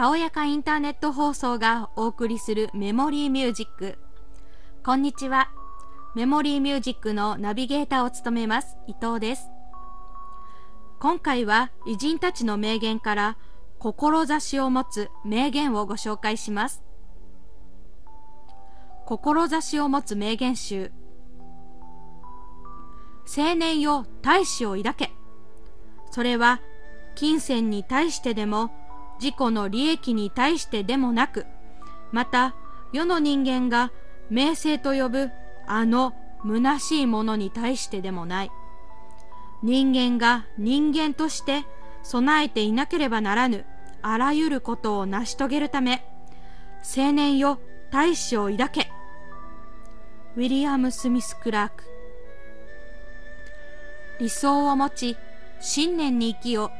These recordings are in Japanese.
たおやかインターネット放送がお送りするメモリーミュージック。こんにちは。メモリーミュージックのナビゲーターを務めます伊藤です。今回は偉人たちの名言から志を持つ名言をご紹介します。志を持つ名言集。青年よ大志を抱け。それは金銭に対してでも自己の利益に対してでもなく、また世の人間が名声と呼ぶあの虚しいものに対してでもない。人間が人間として備えていなければならぬあらゆることを成し遂げるため、青年よ大志を抱け。ウィリアム・スミス・クラーク理想を持ち、信念に生きよ。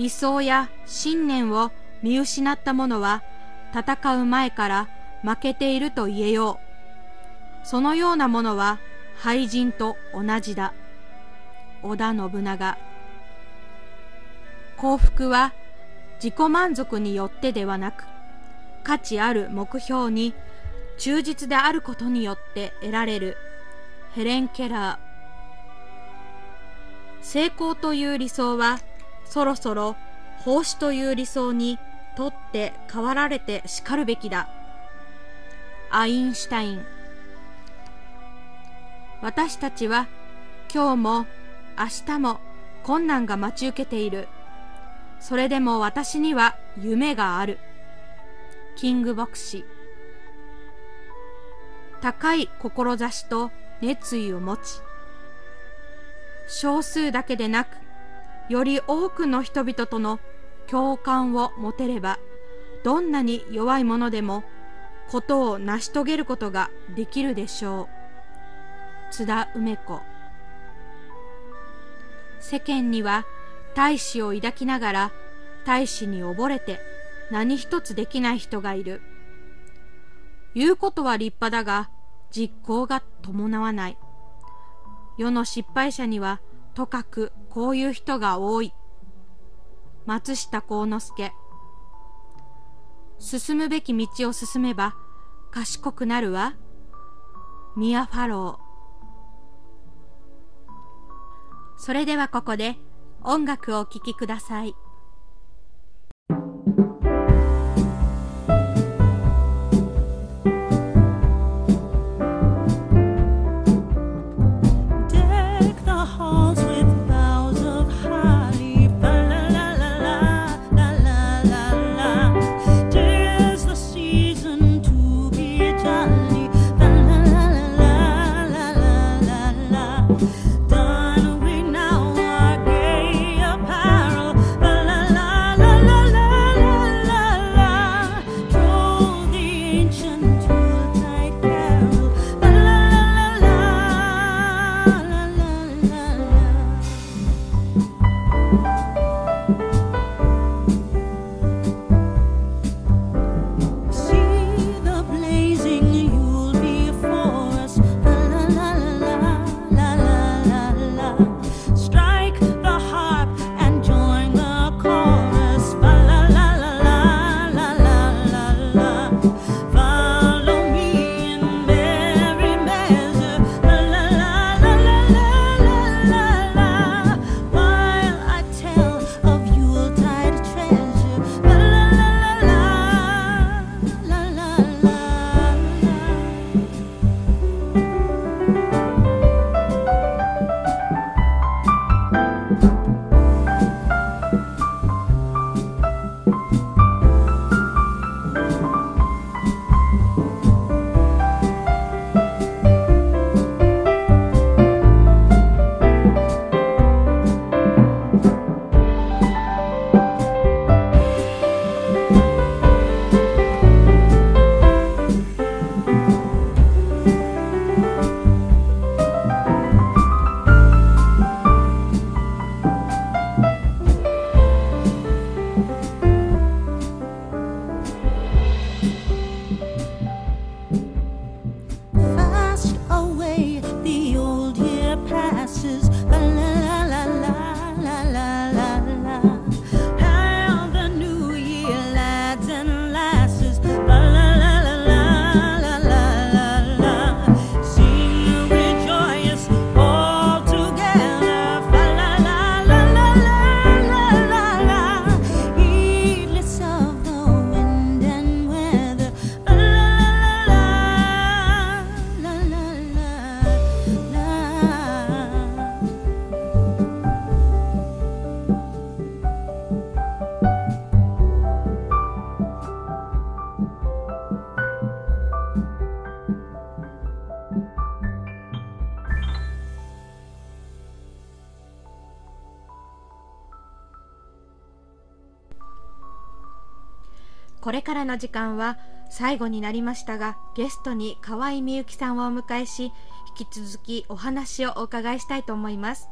理想や信念を見失った者は、戦う前から負けていると言えよう。そのようなものは廃人と同じだ。織田信長。幸福は自己満足によってではなく、価値ある目標に忠実であることによって得られるヘレン・ケラー。成功という理想はそろそろ奉仕という理想にとって変わられてしかるべきだ。アインシュタイン私たちは今日も明日も困難が待ち受けている。それでも私には夢がある。キング牧師高い志と熱意を持ち、少数だけでなく、より多くの人々との共感を持てれば、どんなに弱いものでも、ことを成し遂げることができるでしょう。津田梅子世間には大志を抱きながら大志に溺れて何一つできない人がいる。言うことは立派だが実行が伴わない。世の失敗者にはとかくこういう人が多い。松下幸之助。進むべき道を進めば賢くなるわ。ミア・ファロー。それではここで音楽をお聴きください。これからの時間は最後になりましたがゲストに河合美幸さんをお迎えし引き続きお話をお伺いしたいと思います。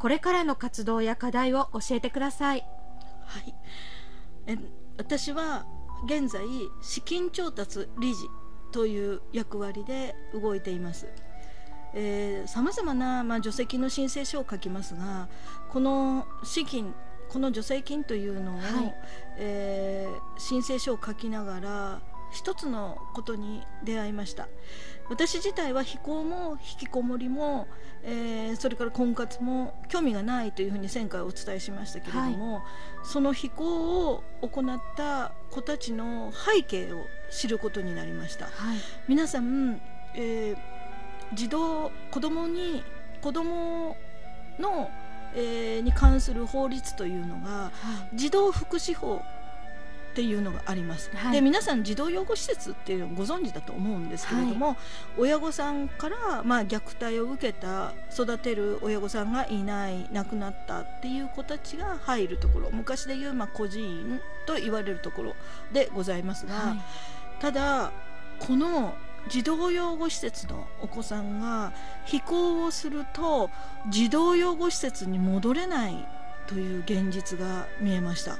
これからの活動や課題を教えてください。はい。え私は現在資金調達理事という役割で動いています。さまざまな、まあ、助成金の申請書を書きますがこの資金この助成金というのを、はい、えー、申請書を書きながら一つのことに出会いました。私自体は非行も引きこもりも、えー、それから婚活も興味がないというふうに前回お伝えしましたけれども、はい、その非行を行った子たちの背景を知ることになりました、はい、皆さん、えー、児童子供に子供の、えー、に関する法律というのが、はい、児童福祉法っていうのがあります、はい、で皆さん児童養護施設っていうのをご存知だと思うんですけれども、はい、親御さんから、まあ、虐待を受けた育てる親御さんがいない亡くなったっていう子たちが入るところ昔でいう、まあ、孤児院と言われるところでございますが、はい、ただこの児童養護施設のお子さんが非行をすると児童養護施設に戻れないという現実が見えました。は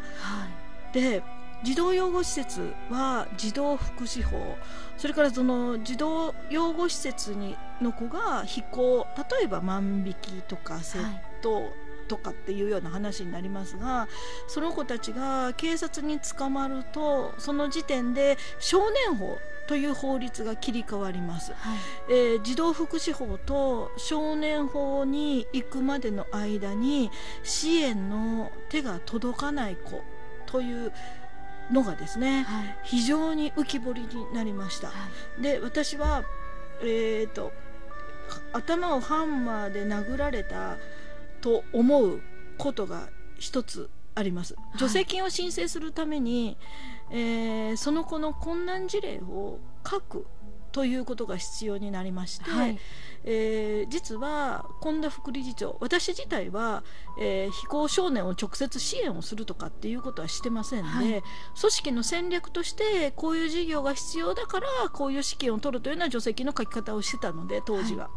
い、で児童養護施設は児童福祉法。それからその児童養護施設にの子が非行例えば万引きとか窃盗、はいとかっていうような話になりますがその子たちが警察に捕まるとその時点で少年法という法律が切り替わります、はい、えー、児童福祉法と少年法に行くまでの間に支援の手が届かない子というのがですね、はい、非常に浮き彫りになりました、はい、で私は、えーと、頭をハンマーで殴られたと思うことが一つあります。助成金を申請するために、はい、えー、その子の困難事例を書くということが必要になりまして、はい、えー、実は本田副理事長私自体は、えー、非行少年を直接支援をするとかっていうことはしてませんで、はい、組織の戦略としてこういう事業が必要だからこういう資金を取るというような助成金の書き方をしてたので当時は。は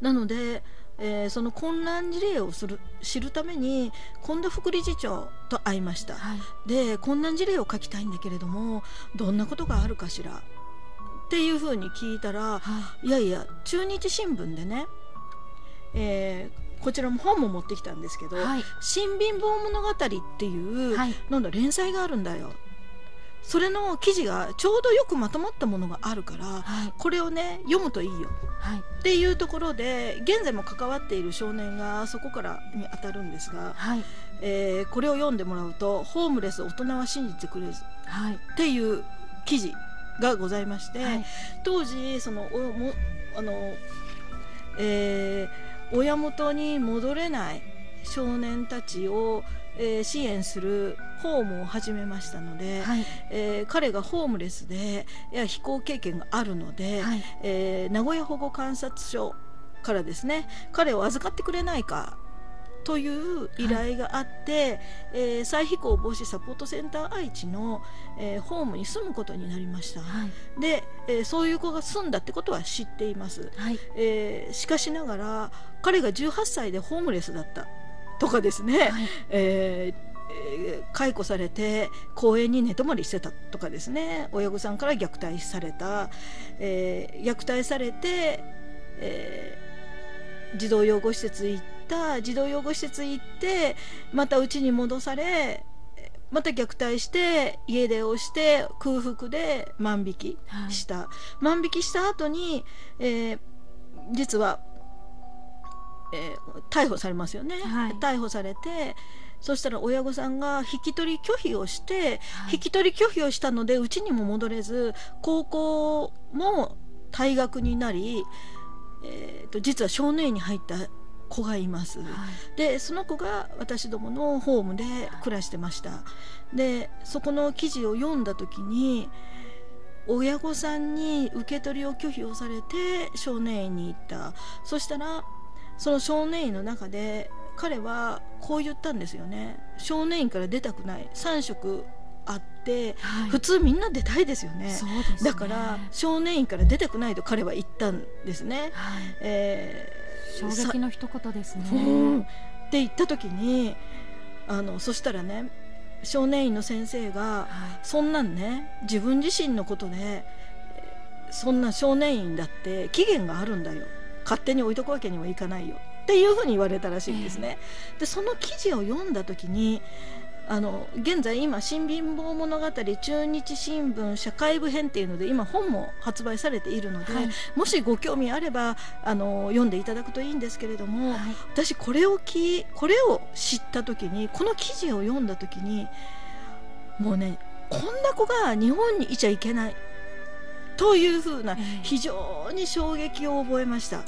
い、なのでえー、その混乱事例をする知るために近田副理事長と会いました、はい、で混乱事例を書きたいんだけれどもどんなことがあるかしらっていうふうに聞いたら、はい、いやいや中日新聞でね、えー、こちらも本も持ってきたんですけど「はい、新貧乏物語」っていう、はい、なんだ連載があるんだよそれの記事がちょうどよくまとまったものがあるから、はい、これをね読むといいよ、はい、っていうところで現在も関わっている少年がそこからに当たるんですが、はい、えー、これを読んでもらうと「ホームレス大人は信じてくれず」っていう記事がございまして、はい、当時そのおもあの、えー、親元に戻れない少年たちを、えー、支援するホームを始めましたので、はい、えー、彼がホームレスでいや非行経験があるので、はい、えー、名古屋保護観察所からですね彼を預かってくれないかという依頼があって、はい、えー、再飛行防止サポートセンター愛知の、えー、ホームに住むことになりました、はい、で、えー、そういう子が住んだってことは知っています、はい、えしかしながら彼が18歳でホームレスだったとかですね、はい、え解雇されて公園に寝泊まりしてたとかですね。親御さんから虐待された、えー、虐待されて、えー、児童養護施設行った。児童養護施設行ってまた家に戻されまた虐待して家出をして空腹で万引きした、はい、万引きした後に、えー、実は、えー、逮捕されますよね、はい、逮捕されてそしたら親御さんが引き取り拒否をして、はい、引き取り拒否をしたのでうちにも戻れず高校も退学になり、えーと実は少年院に入った子がいます、はい、でその子が私どものホームで暮らしてました、でそこの記事を読んだ時に親御さんに受け取りを拒否をされて少年院に行った。そしたらその少年院の中で彼はこう言ったんですよね。少年院から出たくない。3食あって、はい。普通みんな出たいですよね。ね。だから少年院から出てこないと彼は言ったんですね。はい。えー衝撃の一言ですね。うん。って言った時にあのそしたらね少年院の先生がはい。そんなんね自分自身のことでえーそんな少年院だって期限があるんだよ勝手に置いとくわけにはいかないよ。っていうふうに言われたらしいんですね。でその記事を読んだ時にあの現在今「新貧乏物語中日新聞社会部編」っていうので今本も発売されているので、はい。もしご興味あればあの読んでいただくといいんですけれども、はい。私これをきこれを知った時にこの記事を読んだ時にもうねこんな子が日本にいちゃいけないというふうなええ。非常に衝撃を覚えました。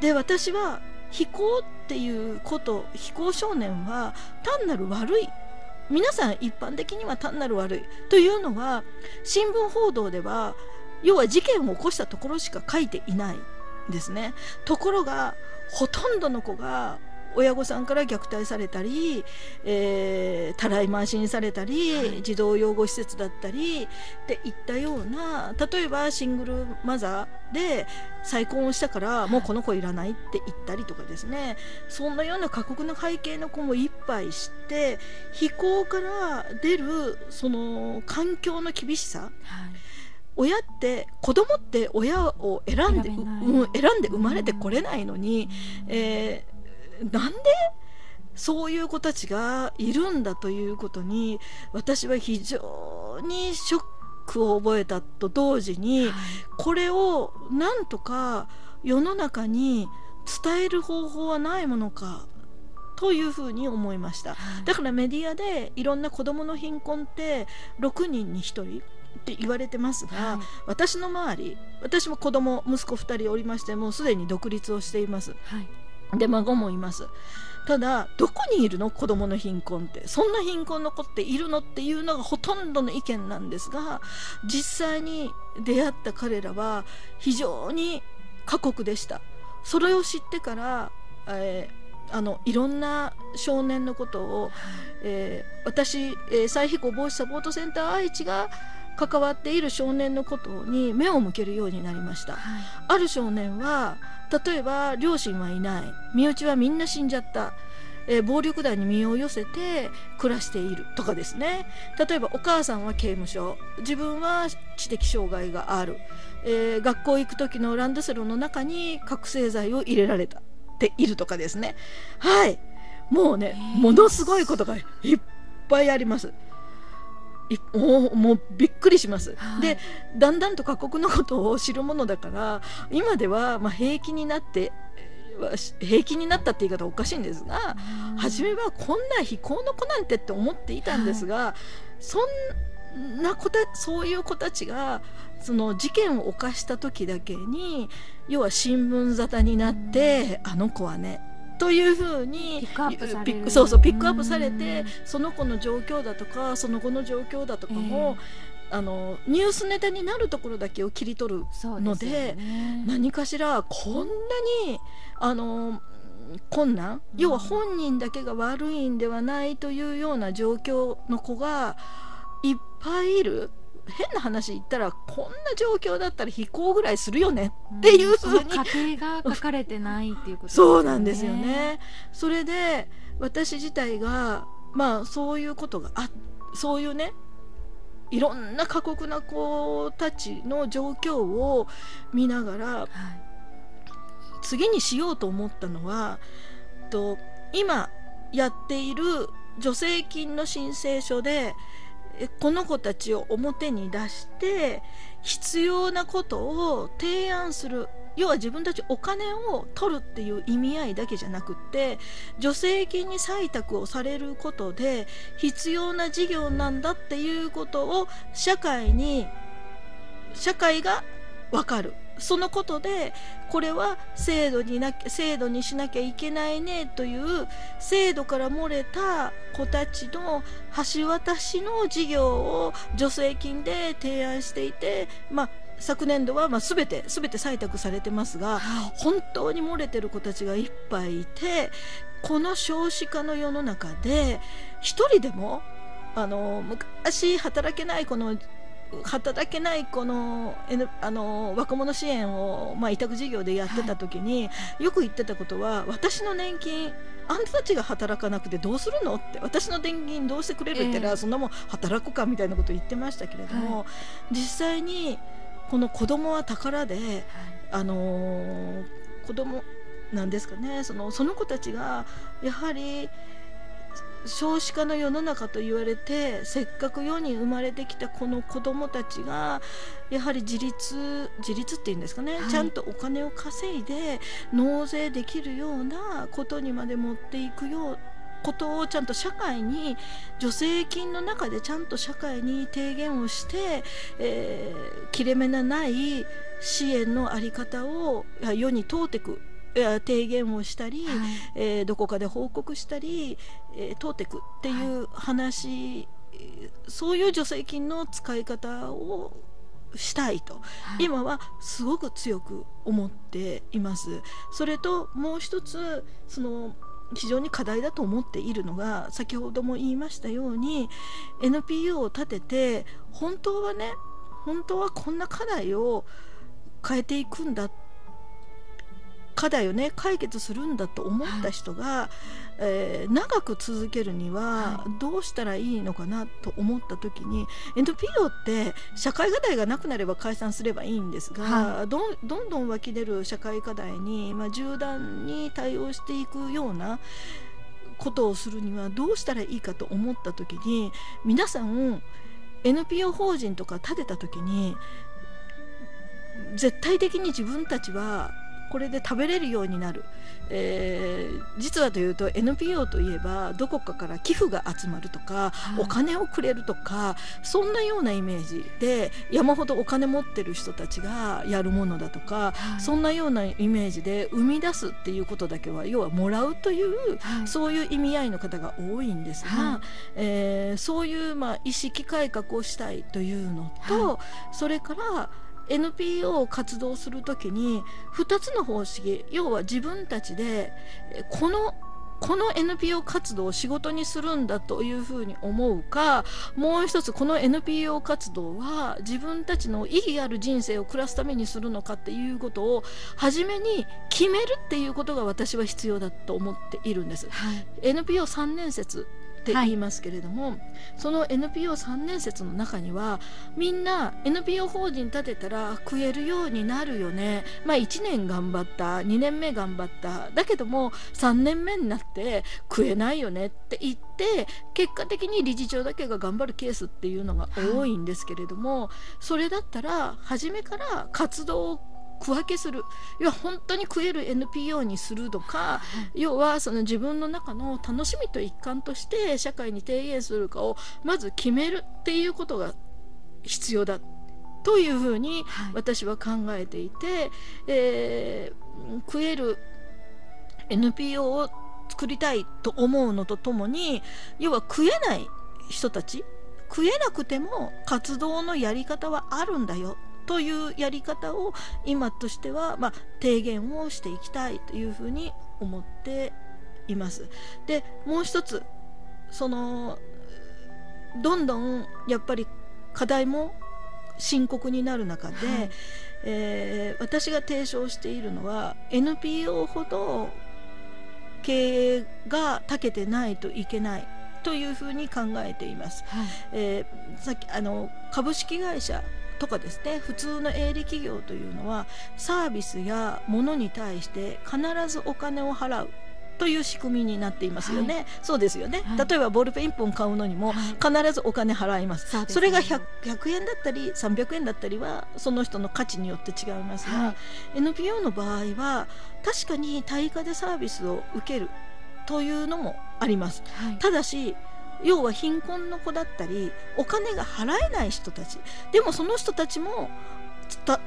で私は非行っていうこと非行少年は単なる悪い。皆さん一般的には単なる悪い。というのは新聞報道では要は事件を起こしたところしか書いていないんですね。ところがほとんどの子が親御さんから虐待されたり、えーたらい回しにされたり、はい。児童養護施設だったりっていったような例えばシングルマザーで再婚をしたからもうこの子いらないって言ったりとかですね。そんなような過酷な背景の子もいっぱい知って非行から出るその環境の厳しさ。はい。親って子供って親を選んで選うん、選んで生まれてこれないのに、えーなんでそういう子たちがいるんだということに私は非常にショックを覚えたと同時にこれをなんとか世の中に伝える方法はないものかというふうに思いました。だからメディアでいろんな子どもの貧困って6人に1人って言われてますが、はい。私の周り私も子供息子2人おりましてもうすでに独立をしています。はいで孫もいます。ただどこにいるの？子供の貧困って。そんな貧困の子っているのっていうのがほとんどの意見なんですが実際に出会った彼らは非常に過酷でした。それを知ってから、えーあのいろんな少年のことをえー私、えー再非行防止サポートセンター愛知が関わっている少年のことに目を向けるようになりました。はい。ある少年は例えば両親はいない。身内はみんな死んじゃった、えー暴力団に身を寄せて暮らしている。とかですね。例えばお母さんは刑務所。自分は知的障害がある、えー学校行く時のランドセルの中に覚醒剤を入れられた。っているとかですね。はい。もうねものすごいことがいっぱいありますいもうもうびっくりします、はい。でだんだんと過酷なことを知るものだから今ではまあ平気になってえー平気になったって言い方おかしいんですが初めはこんな非行の子なんてって思っていたんですが、そんな子たそういう子たちがその事件を犯した時だけに要は新聞沙汰になって、あの子はねというふうにピックアップされる。そうそうピックアップされうてんその子の状況だとかその後の状況だとかも、あのニュースネタになるところだけを切り取るのでね。何かしらこんなにあの困難要は本人だけが悪いんではないというような状況の子がいっぱいいる変な話言ったらこんな状況だったら非行ぐらいするよねっていう。ふうにん過程が書かれてないっていうことですそうなんですよね。それで私自体がまあそういうことがあそういうねいろんな過酷な子たちの状況を見ながらはい。次にしようと思ったのはと今やっている助成金の申請書でえこの子たちを表に出して必要なことを提案する。要は自分たちお金を取るっていう意味合いだけじゃなくって助成金に採択をされることで必要な事業なんだっていうことを社会に社会が分かる。そのことでこれは制度にな制度にしなきゃいけないねという制度から漏れた子たちの橋渡しの事業を助成金で提案していて、まあ、昨年度はまあ全て全て採択されてますが本当に漏れてる子たちがいっぱいいてこの少子化の世の中で一人でもあの昔働けないこの働けないこのあの若者支援を、まあ、委託事業でやってた時に、はい、よく言ってたことは私の年金あんたたちが働かなくてどうするのって私の年金どうしてくれるって言ったら、えー、そんなもん働くかみたいなことを言ってましたけれども、はい、実際にこの子供は宝で、はい、あのー、子供なんですかね。そのその子たちがやはり少子化の世の中と言われてせっかく世に生まれてきたこの子どもたちがやはり自立自立っていうんですかね、はい、ちゃんとお金を稼いで納税できるようなことにまで持っていくようことをちゃんと社会に助成金の中でちゃんと社会に提言をして、えー、切れ目のない支援の在り方を世に問うていく提言をしたり、はい、えー、どこかで報告したり、えー、通っていくっていう話、はい、そういう助成金の使い方をしたいと、はい、今はすごく強く思っています。それともう一つその非常に課題だと思っているのが先ほども言いましたように NPO を立てて本当はね本当はこんな課題を変えていくんだ課題をね解決するんだと思った人が、はい、えー、長く続けるにはどうしたらいいのかなと思った時に、はい、NPO って社会課題がなくなれば解散すればいいんですが、はい、どどんどん湧き出る社会課題に、まあ、縦断に対応していくようなことをするにはどうしたらいいかと思った時に皆さん NPO 法人とか立てた時に絶対的に自分たちはこれで食べれるようになる、えー、実はというと NPO といえばどこかから寄付が集まるとか、はい、お金をくれるとかそんなようなイメージで山ほどお金持ってる人たちがやるものだとか、はい、そんなようなイメージで生み出すっていうことだけは要はもらうという、はい、そういう意味合いの方が多いんですが、えー、そういう、まあ、意識改革をしたいというのと、それから NPO を活動するときに2つの方式要は自分たちでこのこの NPO 活動を仕事にするんだというふうに思うかもう一つこの NPO 活動は自分たちの意義ある人生を暮らすためにするのかっていうことを初めに決めるっていうことが私は必要だと思っているんです。はい、NPO3 年節って言いますけれども、はい、その NPO3 年説の中にはみんな NPO 法人立てたら食えるようになるよね、まあ、1年頑張った2年目頑張った。だけども3年目になって食えないよねって言って結果的に理事長だけが頑張るケースっていうのが多いんですけれども、はい、それだったら初めから活動を区分けする。要は本当に食える NPO にするとか、要はその自分の中の楽しみと一環として社会に提言するかをまず決めるっていうことが必要だというふうに私は考えていて、はい、えー、食える NPO を作りたいと思うのとともに要は食えない人たち食えなくても活動のやり方はあるんだよというやり方を今としては、まあ、提言をしていきたいというふうに思っています。でもう一つそのどんどんやっぱり課題も深刻になる中で、はい、えー、私が提唱しているのは NPO ほど経営が長けてないといけないというふうに考えています。はい、えー、さっきあの株式会社とかですね普通の営利企業というのはサービスや物に対して必ずお金を払うという仕組みになっていますよね、はい、そうですよね、はい、例えばボールペン1本買うのにも必ずお金払います、はい、それが 100, 100, 円だったり300円だったりはその人の価値によって違いますが、NPO の場合は確かに対価でサービスを受けるというのもあります、ただし要は貧困の子だったりお金が払えない人たちでもその人たちも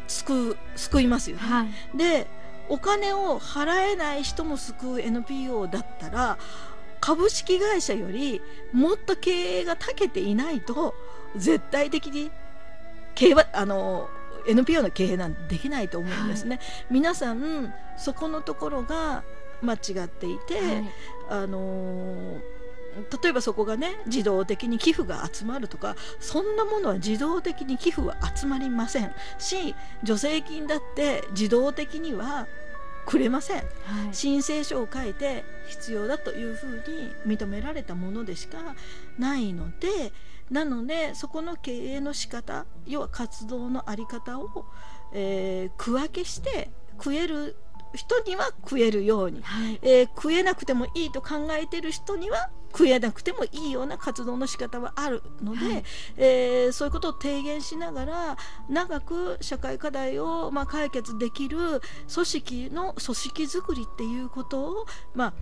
救う救いますよね。はい、でお金を払えない人も救う NPO だったら株式会社よりもっと経営が長けていないと絶対的に経営はあの NPO の経営なんてできないと思うんですね。はい、皆さんそこのところが間違っていて、はい、あのー例えばそこがね自動的に寄付が集まるとかそんなものは自動的に寄付は集まりません。し助成金だって自動的にはくれません、はい、申請書を書いて必要だというふうに認められたものでしかないのでなのでそこの経営の仕方要は活動の在り方を、えー、区分けして食える人には食えるように、はい、えー、食えなくてもいいと考えてる人には食えなくてもいいような活動の仕方はあるので、はい、えー、そういうことを提言しながら長く社会課題を、まあ、解決できる組織の組織づくりっていうことを、まあ、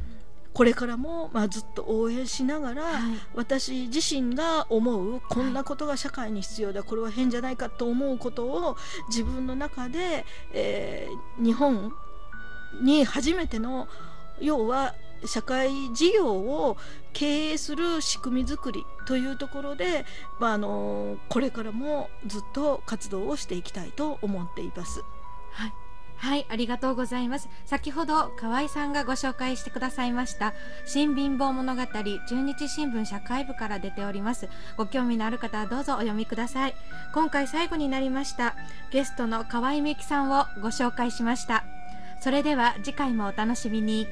これからも、まあ、ずっと応援しながら、はい、私自身が思うこんなことが社会に必要だ、これは変じゃないかと思うことを自分の中で、えー、日本に初めての要は社会事業を経営する仕組み作りというところで、まあ、あのこれからもずっと活動をしていきたいと思っています。はいはい、ありがとうございます。先ほど河合さんがご紹介してくださいました新貧乏物語中日新聞社会部から出ております。ご興味のある方はどうぞお読みください。今回最後になりましたゲストの河合美樹さんをご紹介しました。それでは次回もお楽しみに。